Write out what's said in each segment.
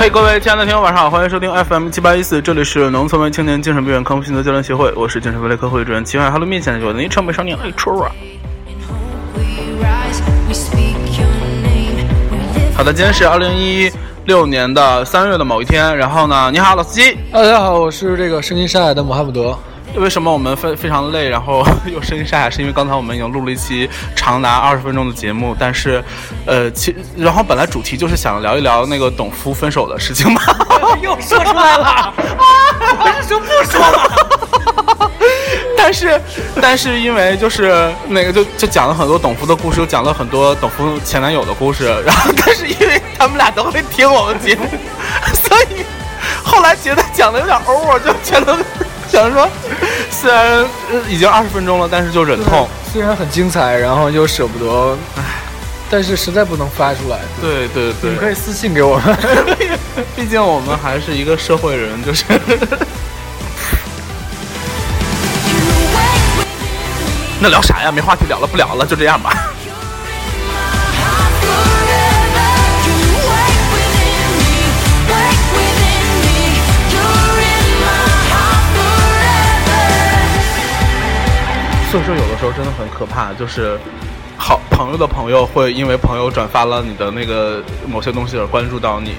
嘿，各位亲爱的听众，晚上好，欢迎收听 FM 七八一四，这里是农村为青年精神病院康复心得交流协会，我是精神分类科会主任齐海。Hello，面前的我的昵称美少年爱春啊。好的，今天是二零一六年的三月的某一天，然后呢，你好，老司机。大家好，我是这个声音沙哑的穆罕默德。为什么我们非非常累，然后 又声音沙哑？是因为刚才我们已经录了一期长达二十分钟的节目，但是，呃，其然后本来主题就是想聊一聊那个董夫分手的事情嘛，又说出来了，我是说不说了，但是，但是因为就是那个就就讲了很多董夫的故事，又讲了很多董夫前男友的故事，然后但是因为他们俩都会听我们节目，所以后来觉得讲的有点 over，就觉得。想说，虽然已经二十分钟了，但是就忍痛。虽然很精彩，然后又舍不得，唉，但是实在不能发出来。对对对，你可以私信给我们，毕竟我们还是一个社会人，就是。那聊啥呀？没话题聊了，不聊了，就这样吧。时候真的很可怕，就是好朋友的朋友会因为朋友转发了你的那个某些东西而关注到你。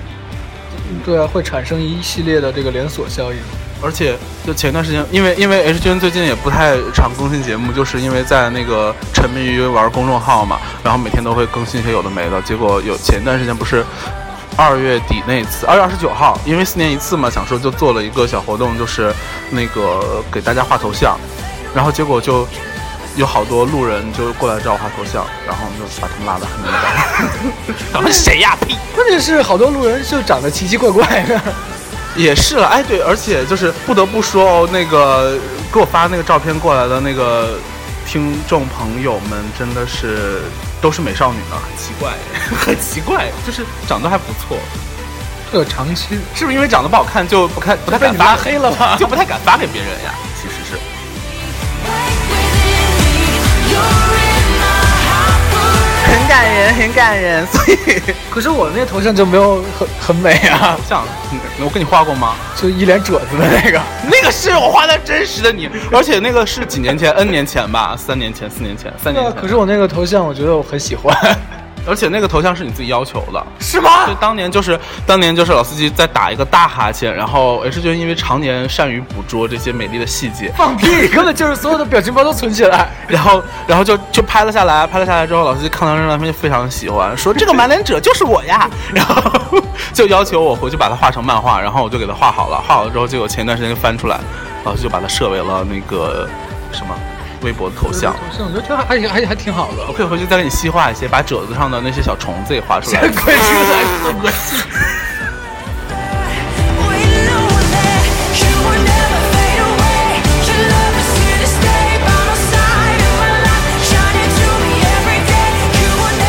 对啊，会产生一系列的这个连锁效应。而且，就前段时间，因为因为 H 君最近也不太常更新节目，就是因为在那个沉迷于玩公众号嘛，然后每天都会更新一些有的没的。结果有前段时间不是二月底那一次，二月二十九号，因为四年一次嘛，想说就做了一个小活动，就是那个给大家画头像。然后结果就有好多路人就过来找我画头像，然后就把他们拉得很远。他们谁呀？呸！关键是好多路人就长得奇奇怪怪的。也是了，哎，对，而且就是不得不说哦，那个给我发那个照片过来的那个听众朋友们，真的是都是美少女呢，很奇怪，很奇怪，就是长得还不错。特长期是不是因为长得不好看就不看不太敢发黑了吧？就不太敢发给别人呀？其实是。感人，很感人。所以，可是我那头像就没有很很美啊。像，我跟你画过吗？就一脸褶子的那个，那个是我画的真实的你，而且那个是几年前，N 年前吧，三年前、四年前、三年前。可是我那个头像，我觉得我很喜欢。而且那个头像是你自己要求的，是吗？就当年就是当年就是老司机在打一个大哈欠，然后 H 君因为常年善于捕捉这些美丽的细节，放屁，根本就是所有的表情包都存起来，然后然后就就拍了下来，拍了下来之后，老司机看到这张照片就非常喜欢，说这个 满脸褶就是我呀，然后就要求我回去把它画成漫画，然后我就给他画好了，画好了之后，结果前段时间就翻出来，老司机就把它设为了那个什么。微博的头像，我觉得挺还还还挺好的。我可以回去再给你细化一些，把褶子上的那些小虫子也画出来。快出来！恶心。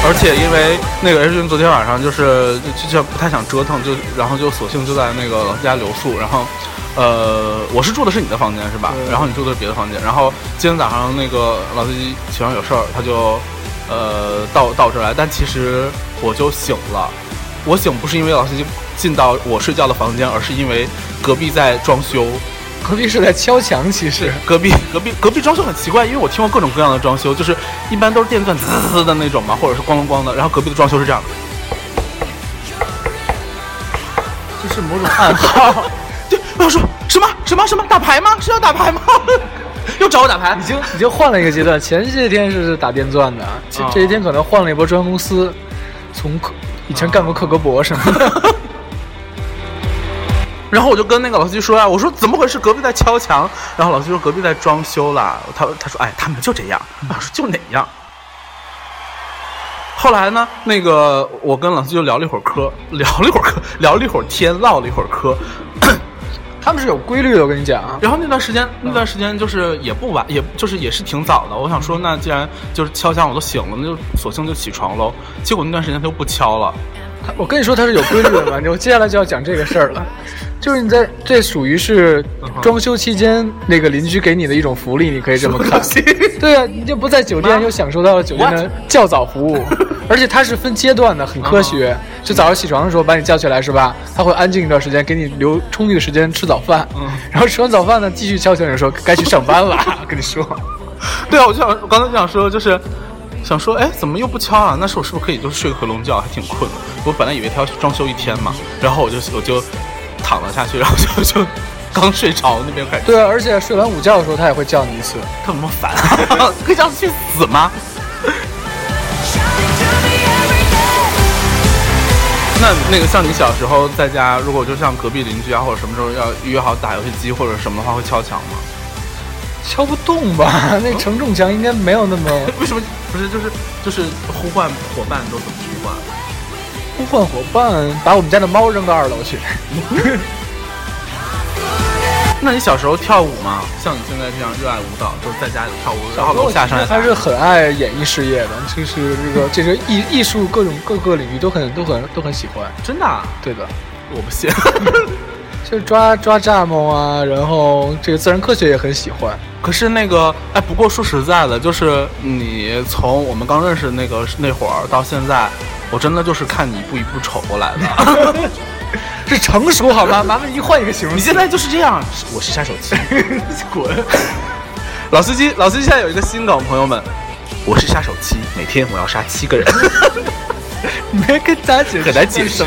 而且因为那个 H 君昨天晚上就是就就不太想折腾，就然后就索性就在那个老家留宿，然后。呃，我是住的是你的房间是吧？然后你住的是别的房间。然后今天早上那个老司机起床有事儿，他就呃到到这儿来。但其实我就醒了，我醒不是因为老司机进到我睡觉的房间，而是因为隔壁在装修。隔壁是在敲墙，其实隔壁隔壁隔壁装修很奇怪，因为我听过各种各样的装修，就是一般都是电钻滋滋的那种嘛，或者是咣咣咣的。然后隔壁的装修是这样的，这是某种暗号。我说什么什么什么打牌吗？是要打牌吗？又找我打牌？已经已经换了一个阶段。前些天是打电钻的，这这些天可能换了一波专公司，从克以前干过克格勃什么的。然后我就跟那个老司机说啊，我说怎么回事？隔壁在敲墙。然后老司机说隔壁在装修啦。他他说哎，他们就这样。我说就哪样？后来呢？那个我跟老司机就聊了一会儿嗑，聊了一会儿嗑，聊了一会儿天，唠了一会儿嗑。他们是有规律的，我跟你讲。然后那段时间，那段时间就是也不晚，也就是也是挺早的。我想说，那既然就是敲响我都醒了，那就索性就起床喽。结果那段时间他又不敲了，我跟你说他是有规律的嘛，我接下来就要讲这个事儿了。就是你在这属于是装修期间那个邻居给你的一种福利，你可以这么看。对啊，你就不在酒店又享受到了酒店的较早服务，而且它是分阶段的，很科学。就早上起床的时候把你叫起来是吧？他会安静一段时间，给你留充裕的时间吃早饭。嗯。然后吃完早饭呢，继续敲醒你说该去上班了。跟你说。对啊，我就想，我刚才就想说，就是想说，哎，怎么又不敲啊？那时候我是不是可以就是睡个回笼觉？还挺困的。我本来以为他要装修一天嘛，然后我就我就。躺了下去，然后就 就刚睡着那边开始。对啊，而且睡完午觉的时候，他也会叫你一次。他怎么烦啊？可以叫他去死吗？那那个像你小时候在家，如果就像隔壁邻居啊，或者什么时候要约好打游戏机或者什么的话，会敲墙吗？敲不动吧？那承重墙应该没有那么。为什么不是？就是就是呼唤伙伴都怎么呼唤？呼唤伙伴，把我们家的猫扔到二楼去。那你小时候跳舞吗？像你现在这样热爱舞蹈，就是在家里跳舞，然后楼下上还是很爱演艺事业的，就是这个这个艺艺术各种各个领域都很都很都很喜欢。真的？对的，我不信。就是抓抓蚱蜢啊，然后这个自然科学也很喜欢。可是那个，哎，不过说实在的，就是你从我们刚认识那个那会儿到现在。我真的就是看你一步一步瞅过来的，是成熟好吗？麻烦您换一个形容。你现在就是这样，我是杀手七，滚！老司机，老司机现在有一个新梗，朋友们，我是杀手七，每天我要杀七个人。没跟大家解释，很难解释，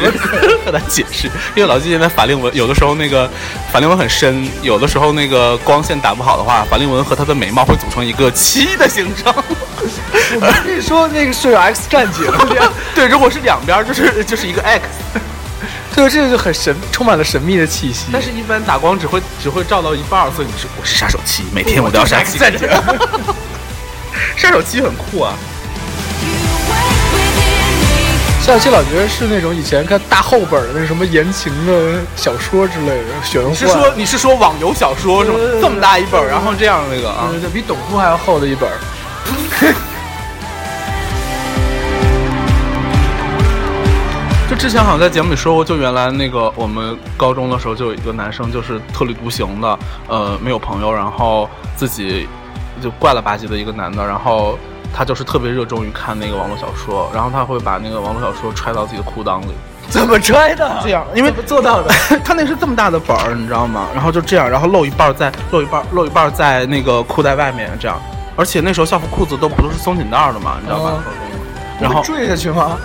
很难解释。因为老季现在法令纹，有的时候那个法令纹很深，有的时候那个光线打不好的话，法令纹和他的眉毛会组成一个七的形状。我跟你说，那个是有 X 战警。对，如果是两边，就是就是一个 X。对，这个就很神，充满了神秘的气息。但是，一般打光只会只会照到一半，所以你是我是杀手七，每天我都要杀 X 战警。杀手七很酷啊。夏期老觉得是那种以前看大厚本的那什么言情的小说之类的玄幻。你是说你是说网游小说是吗？这么大一本，然后这样那个啊，就比董书还要厚的一本。就之前好像在节目里说过，就原来那个我们高中的时候就有一个男生，就是特立独行的，呃，没有朋友，然后自己就怪了吧唧的一个男的，然后。他就是特别热衷于看那个网络小说，然后他会把那个网络小说揣到自己的裤裆里。怎么揣的？这样，因为做到的。他那是这么大的本儿，你知道吗？然后就这样，然后露一半在 露一半露一半在那个裤带外面，这样。而且那时候校服裤子都不都是松紧带的嘛，你知道吗？然后坠下去吗？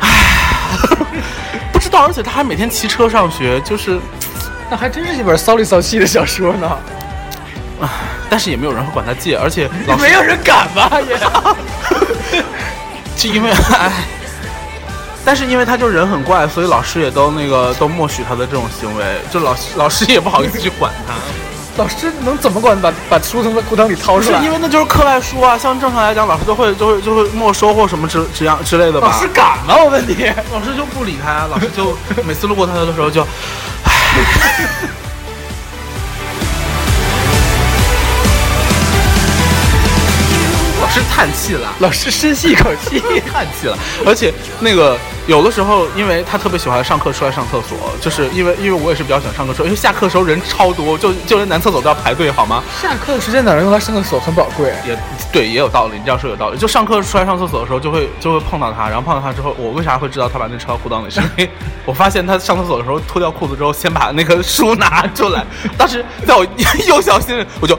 唉，不知道。而且他还每天骑车上学，就是，那还真是一本骚里骚气的小说呢。但是也没有人会管他借，而且老没有人敢吧？也，就因为哎，但是因为他就人很怪，所以老师也都那个都默许他的这种行为，就老师老师也不好意思去管他。老师能怎么管？把把书从他裤裆里掏出来？因为那就是课外书啊，像正常来讲，老师都会就会就会没收或什么之之样之类的吧。老师敢吗？我问你，老师就不理他，老师就每次路过他的时候就，叹气了，老师深吸一口气，叹气了。而且那个有的时候，因为他特别喜欢上课出来上厕所，就是因为因为我也是比较喜欢上课，因为下课的时候人超多，就就连男厕所都要排队，好吗？下课的时间哪能用来上厕所很宝贵？也对，也有道理。你这样说有道理。就上课出来上厕所的时候，就会就会碰到他，然后碰到他之后，我为啥会知道他把那车裤裆里？是因为 我发现他上厕所的时候脱掉裤子之后，先把那个书拿出来。当时在我 幼小心里，我就。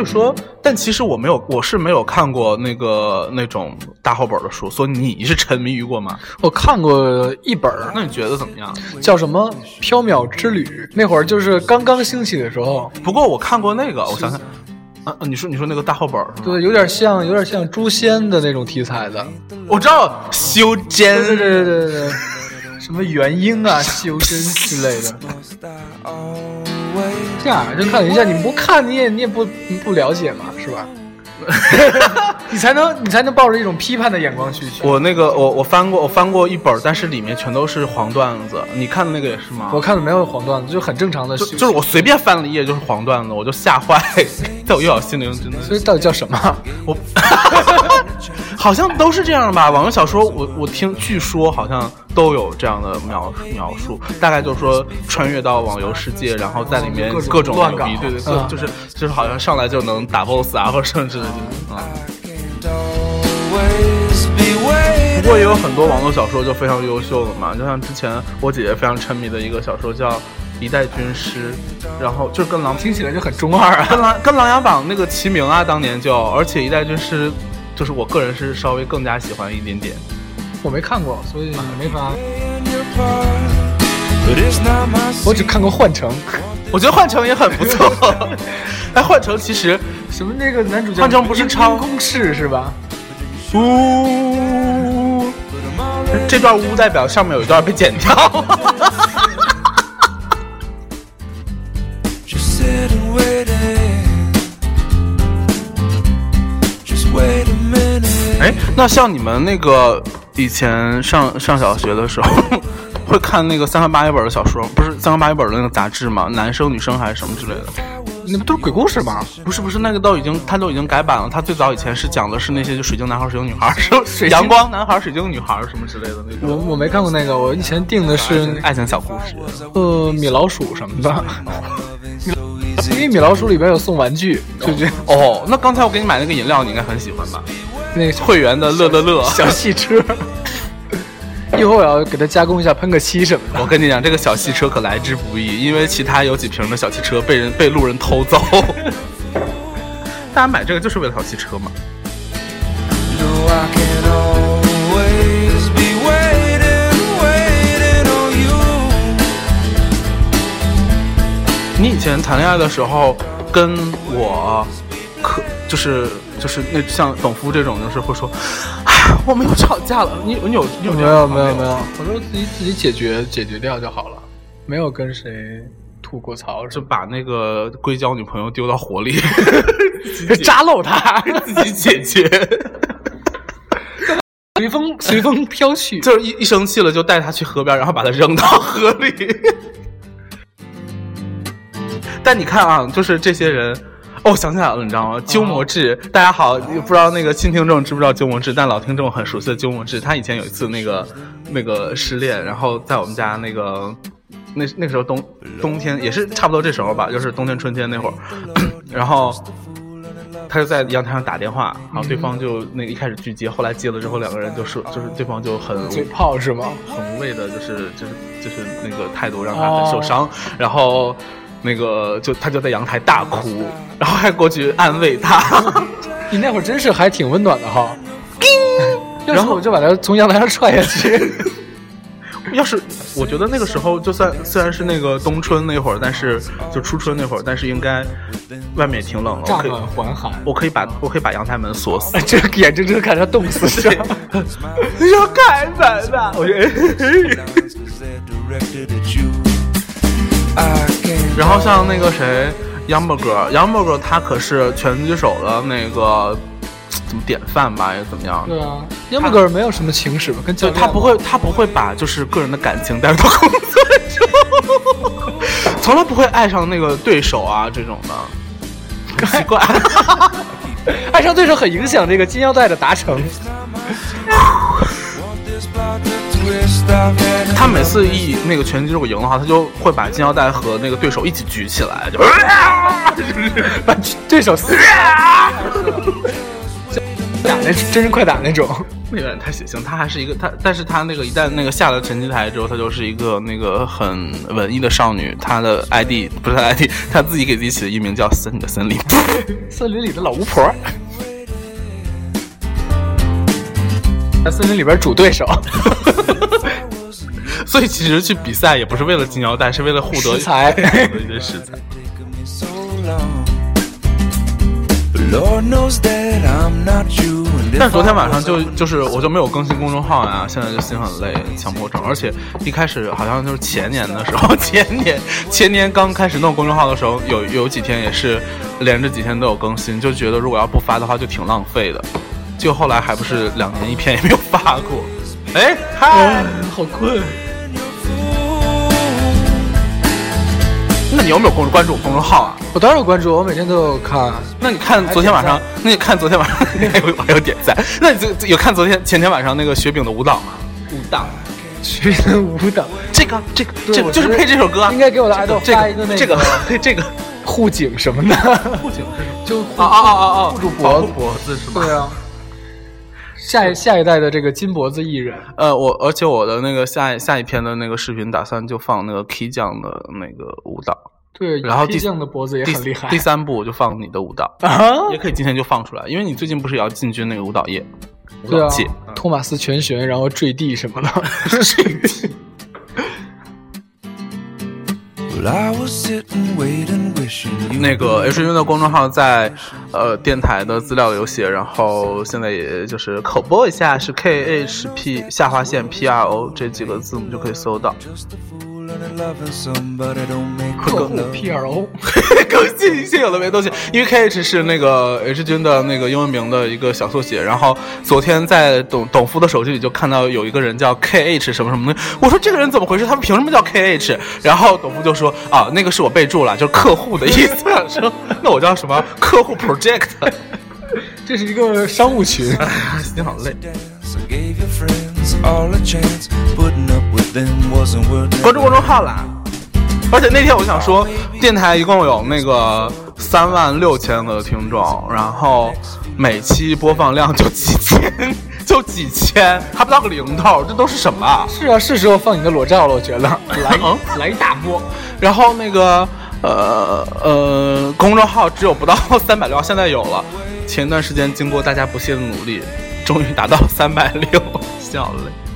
所以说，但其实我没有，我是没有看过那个那种大厚本的书。所以你是沉迷于过吗？我看过一本，那你觉得怎么样？叫什么《缥缈之旅》？那会儿就是刚刚兴起的时候。不过我看过那个，我想想，啊，你说你说那个大厚本儿，对，有点像有点像诛仙的那种题材的。我知道修真，对对对对对，什么元婴啊、修真之类的。这样就看一下，你不看你也你也不不了解嘛，是吧？你才能你才能抱着一种批判的眼光去。我那个我我翻过我翻过一本，但是里面全都是黄段子。你看的那个也是吗？我看的没有黄段子，就很正常的。就就是我随便翻了一页就是黄段子，我就吓坏，在我幼小心灵真的。所以到底叫什么？我好像都是这样吧。网络小说，我我听据说好像都有这样的描描述，大概就是说穿越到网游世界，然后在里面各种乱搞，对对，就是就是好像上来就能打 BOSS 啊，或者甚至啊。不过也有很多网络小说就非常优秀了嘛，就像之前我姐姐非常沉迷的一个小说叫《一代军师》，然后就跟狼听起来就很中二啊，跟狼跟琅琊榜那个齐名啊，当年就，而且《一代军师》就是我个人是稍微更加喜欢一点点。我没看过，所以没法。我只看过《幻城》，我觉得《幻城》也很不错。哎，《幻城》其实什么那个男主角？《幻城》不是超公式是吧？呜，这段呜代表上面有一段被剪掉。那像你们那个以前上上小学的时候，会看那个三番八一本的小说，不是三番八一本的那个杂志吗？男生女生还是什么之类的？那不都是鬼故事吗？不是不是，那个都已经，他都已经改版了。他最早以前是讲的是那些就水晶男孩、水晶女孩，水阳光男孩、水晶女孩什么之类的那种。我我没看过那个，我以前订的是爱情小故事，呃，米老鼠什么的。因为米老鼠里边有送玩具，就这哦。那刚才我给你买那个饮料，你应该很喜欢吧？那个会员的乐乐乐小汽车。一会儿我要给它加工一下，喷个漆什么的。我跟你讲，这个小汽车可来之不易，因为其他有几瓶的小汽车被人被路人偷走。大家买这个就是为了小汽车嘛。你以前谈恋爱的时候，跟我可就是就是那像董夫这种，就是会说。我们又吵架了，你你有你有没有没有没有，我说自己自己解决解决掉就好了，没有跟谁吐过槽，是把那个硅胶女朋友丢到火里，扎漏他，自己解决，随风随风飘去，就是一一生气了就带他去河边，然后把他扔到河里。但你看啊，就是这些人。哦，想起来了，你知道吗？鸠摩智，大家好，不知道那个新听众知不知道鸠摩智？但老听众很熟悉的鸠摩智，他以前有一次那个那个失恋，然后在我们家那个那那时候冬冬天也是差不多这时候吧，就是冬天春天那会儿，然后他就在阳台上打电话，然后对方就那个一开始拒接，后来接了之后，两个人就说就是对方就很嘴炮是吗？很无谓的，就是就是就是那个态度让他很受伤，然后。那个就他就在阳台大哭，然后还过去安慰他。你那会儿真是还挺温暖的哈。然后我就把他从阳台上踹下去。要是我觉得那个时候，就算虽然是那个冬春那会儿，但是就初春那会儿，但是应该外面也挺冷了。乍暖还寒。我可以把我可以把阳台门锁死。这眼睁睁看着冻死去。要开门吧？我觉得。然后像那个谁，杨伯格，杨伯格他可是拳击手的那个怎么典范吧，也怎么样？对啊，杨伯格没有什么情史吧？跟就他不会，他不会把就是个人的感情带到工作中，从来不会爱上那个对手啊这种的，奇怪，爱上对手很影响这个金腰带的达成。他每次一那个拳击如果赢的话，他就会把金腰带和那个对手一起举起来，就 把对手打那真人快打那种，那有点太血腥。他还是一个他，但是他那个一旦那个下了拳击台之后，他就是一个那个很文艺的少女。他的 ID 不是 ID，他自己给自己起的艺名叫森的森林，森林里的老巫婆。在森林里边煮对手，所以其实去比赛也不是为了金腰带，是为了获得食材。食材。但昨天晚上就就是我就没有更新公众号呀，现在就心很累，强迫症。而且一开始好像就是前年的时候，前年前年刚开始弄公众号的时候，有有几天也是连着几天都有更新，就觉得如果要不发的话就挺浪费的。就后来还不是两年一篇也没有发过。哎，嗨，好困。那你有没有关关注我公众号啊？我当然有关注，我每天都有看。那你看昨天晚上，那你看昨天晚上还有还有点赞。那你有看昨天前天晚上那个雪饼的舞蹈吗？舞蹈，雪饼的舞蹈，这个这个这就是配这首歌。应该给我的爱豆发一个那个这个这个护颈什么的。护颈是就啊啊啊啊护住脖脖子是吧？对啊。下一下一代的这个金脖子艺人，呃，我而且我的那个下下一篇的那个视频，打算就放那个 K 酱的那个舞蹈。对，然后 K 酱的脖子也很厉害。第三部我就放你的舞蹈，啊也可以今天就放出来，因为你最近不是也要进军那个舞蹈业？对啊，托马斯全旋，然后坠地什么的，坠地。那个 H 君的公众号在呃电台的资料有写，然后现在也就是口播一下，是 K H P 下划线 P R O 这几个字母就可以搜到。客户 P R O，更新一些有的没东西，因为 K H 是那个 H 君的那个英文名的一个小缩写。然后昨天在董董夫的手机里就看到有一个人叫 K H 什么什么的，我说这个人怎么回事？他们凭什么叫 K H？然后董夫就说啊，那个是我备注了，就是客户的意思。说那我叫什么？客户 Project，这是一个商务群。心好累。关注公众号啦！而且那天我想说，电台一共有那个三万六千个听众，然后每期播放量就几千，就几千，还不到个零头，这都是什么？是啊，是时候放你的裸照了，我觉得 来来一大波。然后那个呃呃，公众号只有不到 三百六，现在有了。前段时间经过大家不懈的努力，终于达到三百六，笑累。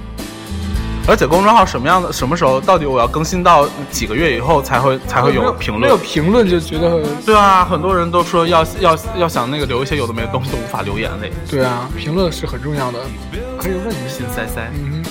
而且公众号什么样的什么时候到底我要更新到几个月以后才会才会有评论？没有评论就觉得对啊，很多人都说要要要想那个留一些有的没的东西都无法留言嘞。对啊，评论是很重要的，可以问你心塞塞。嗯。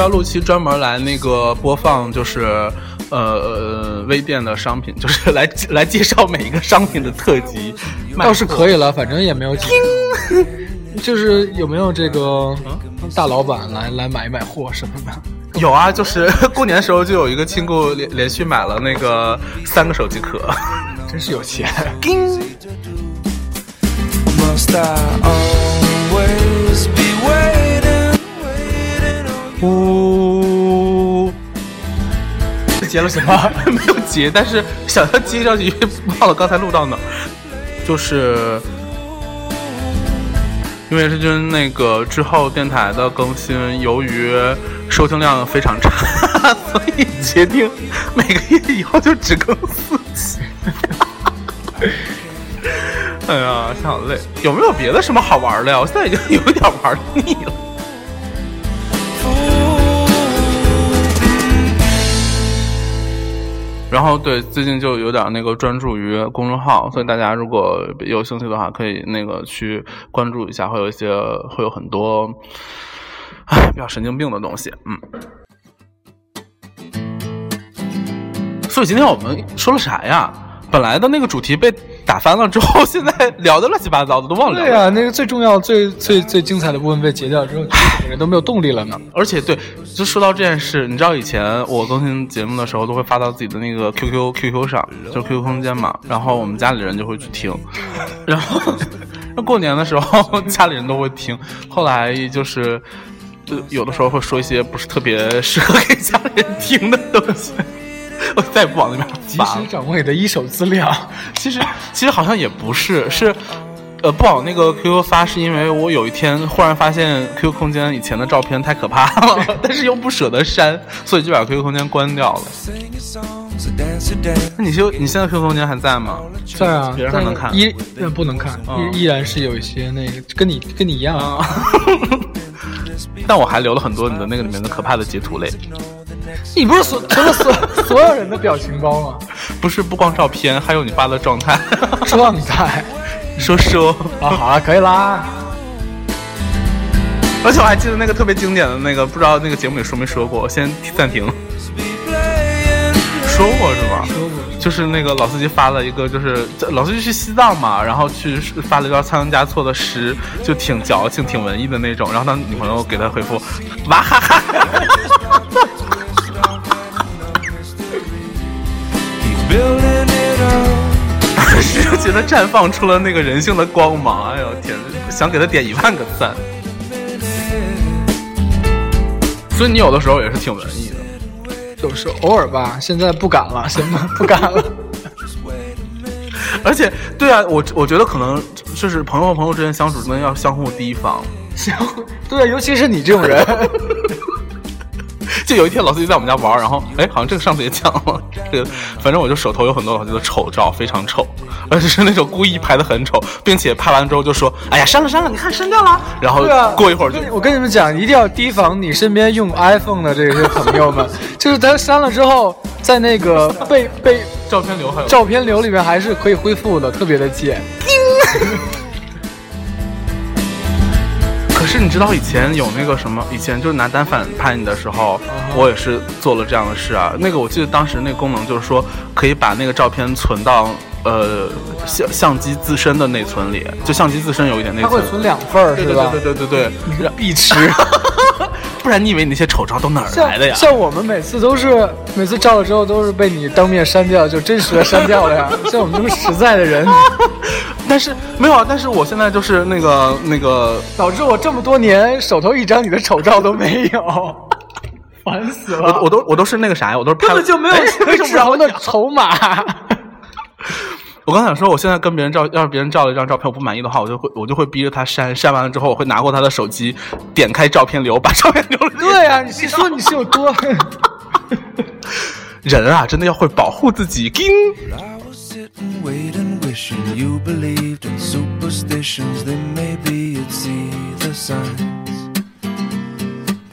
不要录期专门来那个播放？就是呃微店的商品，就是来来介绍每一个商品的特辑，倒是可以了。反正也没有几，就是有没有这个大老板来来买一买货什么的？有啊，就是 过年的时候就有一个亲故连连续买了那个三个手机壳，真是有钱。呜，接了什么？没有接，但是想要接上去，忘了刚才录到哪。就是因为是君那个之后电台的更新，由于收听量非常差，所以决定每个月以后就只更四期。哎呀，好累。有没有别的什么好玩的呀？我现在已经有点玩腻了。然后对，最近就有点那个专注于公众号，所以大家如果有兴趣的话，可以那个去关注一下，会有一些会有很多，唉，比较神经病的东西，嗯。所以今天我们说了啥呀？本来的那个主题被打翻了之后，现在聊的乱七八糟的都忘了。对呀，那个最重要、最最最精彩的部分被截掉之后，人都没有动力了呢。而且，对，就说到这件事，你知道以前我更新节目的时候，都会发到自己的那个 QQ QQ 上，就是 QQ 空间嘛。然后我们家里人就会去听。然后，那过年的时候，家里人都会听。后来就是，有的时候会说一些不是特别适合给家里人听的东西。我再也不往那边发。及时掌握你的一手资料，其实其实好像也不是，是，呃，不往那个 QQ 发，是因为我有一天忽然发现 QQ 空间以前的照片太可怕了，但是又不舍得删，所以就把 QQ 空间关掉了。那你就你现在 QQ 空间还在吗？在啊，别人还能看，依不能看，依依然是有一些那个跟你跟你一样啊，但我还留了很多你的那个里面的可怕的截图嘞。你不是所除了所所有人的表情包吗？不是不光照片，还有你发的状态。状态。说说啊，好了，可以啦。而且我还记得那个特别经典的那个，不知道那个节目里说没说过，先暂停。说过是吗？说过。就是那个老司机发了一个，就是老司机去西藏嘛，然后去发了一段仓央嘉措的诗，就挺矫情、挺文艺的那种。然后他女朋友给他回复，哇哈哈。就 觉得绽放出了那个人性的光芒，哎呦天，想给他点一万个赞。所以你有的时候也是挺文艺的。有时偶尔吧，现在不敢了，行吗？不敢了。而且，对啊，我我觉得可能就是朋友和朋友之间相处，真的要相互提防。相对，啊尤其是你这种人。就有一天，老司机在我们家玩，然后哎，好像这个上次也讲了，这个反正我就手头有很多老司机的丑照，非常丑，而且是那种故意拍的很丑，并且拍完之后就说，哎呀，删了删了，你看删掉了。然后过一会儿就，我跟你们讲，一定要提防你身边用 iPhone 的这些朋友们，就是他删了之后，在那个被被照片流还有照片流里面还是可以恢复的，特别的贱。可是你知道以前有那个什么？以前就是拿单反拍你的时候，我也是做了这样的事啊。那个我记得当时那个功能就是说，可以把那个照片存到呃相相机自身的内存里，就相机自身有一点内存。它会存两份儿，是吧？对对对对对，必吃。不然你以为你那些丑照都哪儿来的呀？像我们每次都是每次照了之后都是被你当面删掉，就真实的删掉了呀。像我们这么实在的人。但是没有啊，但是我现在就是那个那个，导致我这么多年手头一张你的丑照都没有，烦死了。我我都我都是那个啥呀，我都是根本就没有纸条的筹码。我刚想说，我现在跟别人照，要是别人照了一张照片我不满意的话，我就会我就会逼着他删，删完了之后我会拿过他的手机，点开照片流，把照片流了。对呀，你是说你是有多？人啊，真的要会保护自己。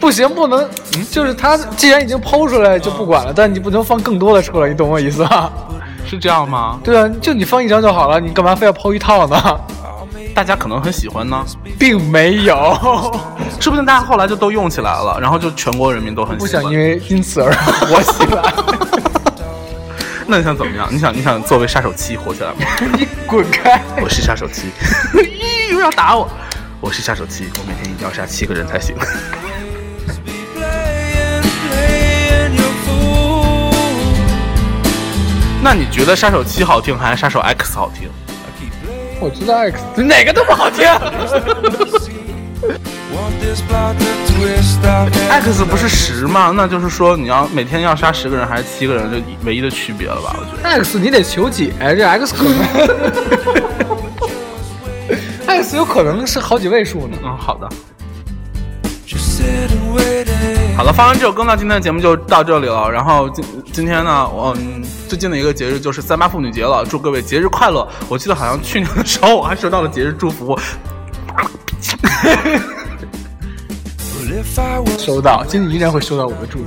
不行，不能，就是他既然已经剖出来就不管了，但你不能放更多的出来，你懂我意思吧？是这样吗？对啊，就你放一张就好了，你干嘛非要剖一套呢？大家可能很喜欢呢，并没有，说不定大家后来就都用起来了，然后就全国人民都很喜欢。不想因为因此而火起来。那你想怎么样？你想你想作为杀手七火起来吗？你滚开！我是杀手七，咦，又要打我！我是杀手七，我每天一定要杀七个人才行。那你觉得杀手七好听还是杀手 X 好听？我知道 X 哪个都不好听。X 不是十吗？那就是说你要每天要杀十个人还是七个人，就唯一的区别了吧？我觉得 X 你得求解，这 X 可能 X 有可能是好几位数呢。嗯，好的。好了，放完这首歌呢，今天的节目就到这里了。然后今今天呢，嗯，最近的一个节日就是三八妇女节了，祝各位节日快乐。我记得好像去年的时候我还收到了节日祝福，收到，今年依然会收到我的祝福。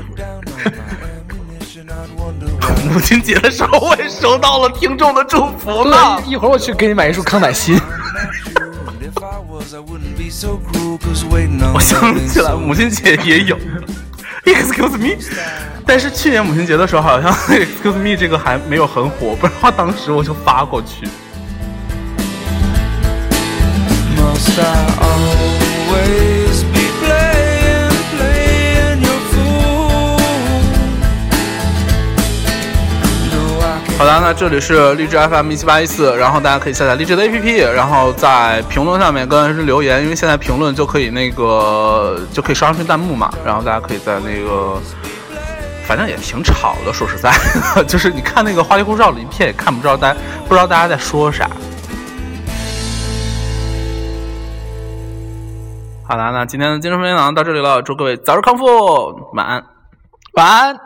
母亲节的时候我也收到了听众的祝福呢。一会儿我去给你买一束康乃馨。我想起来，母亲节也有。Excuse me，但是去年母亲节的时候，好像 Excuse me 这个还没有很火，不然的话当时我就发过去。好的，那这里是荔枝 FM 一七八一四，然后大家可以下载荔枝的 APP，然后在评论上面跟人留言，因为现在评论就可以那个就可以刷上弹幕嘛，然后大家可以在那个，反正也挺吵的，说实在，就是你看那个花里胡哨的一片，也看不着大家不知道大家在说啥。好的，那今天的精神分享到这里了，祝各位早日康复，晚安，晚安。